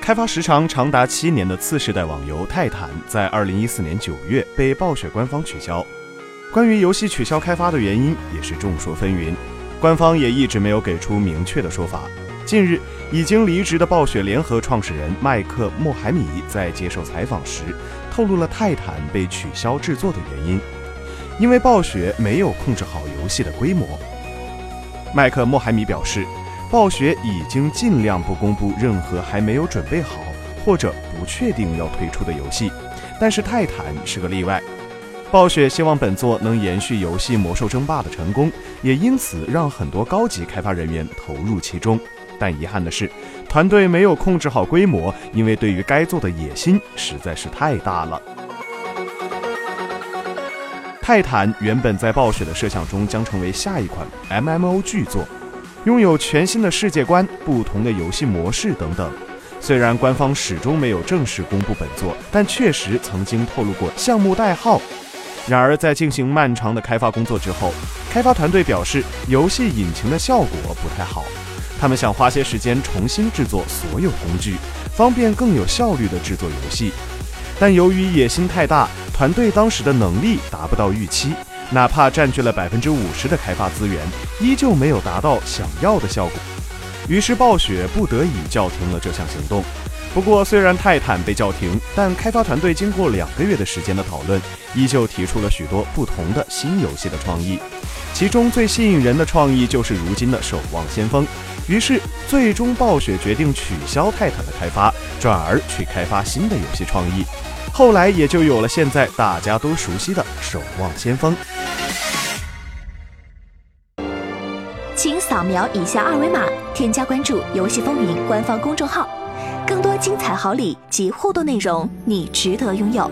开发时长长达七年的次世代网游《泰坦》在二零一四年九月被暴雪官方取消。关于游戏取消开发的原因也是众说纷纭，官方也一直没有给出明确的说法。近日，已经离职的暴雪联合创始人麦克·莫海米在接受采访时透露了《泰坦》被取消制作的原因，因为暴雪没有控制好游戏的规模。麦克·莫海米表示，暴雪已经尽量不公布任何还没有准备好或者不确定要推出的游戏，但是《泰坦》是个例外。暴雪希望本作能延续游戏《魔兽争霸》的成功，也因此让很多高级开发人员投入其中。但遗憾的是，团队没有控制好规模，因为对于该做的野心实在是太大了。泰坦原本在暴雪的设想中将成为下一款 MMO 巨作，拥有全新的世界观、不同的游戏模式等等。虽然官方始终没有正式公布本作，但确实曾经透露过项目代号。然而，在进行漫长的开发工作之后，开发团队表示游戏引擎的效果不太好，他们想花些时间重新制作所有工具，方便更有效率地制作游戏。但由于野心太大，团队当时的能力达不到预期，哪怕占据了百分之五十的开发资源，依旧没有达到想要的效果。于是，暴雪不得已叫停了这项行动。不过，虽然泰坦被叫停，但开发团队经过两个月的时间的讨论，依旧提出了许多不同的新游戏的创意。其中最吸引人的创意就是如今的《守望先锋》。于是，最终暴雪决定取消泰坦的开发，转而去开发新的游戏创意。后来也就有了现在大家都熟悉的《守望先锋》。请扫描以下二维码，添加关注“游戏风云”官方公众号。更多精彩好礼及互动内容，你值得拥有。